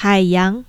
海洋。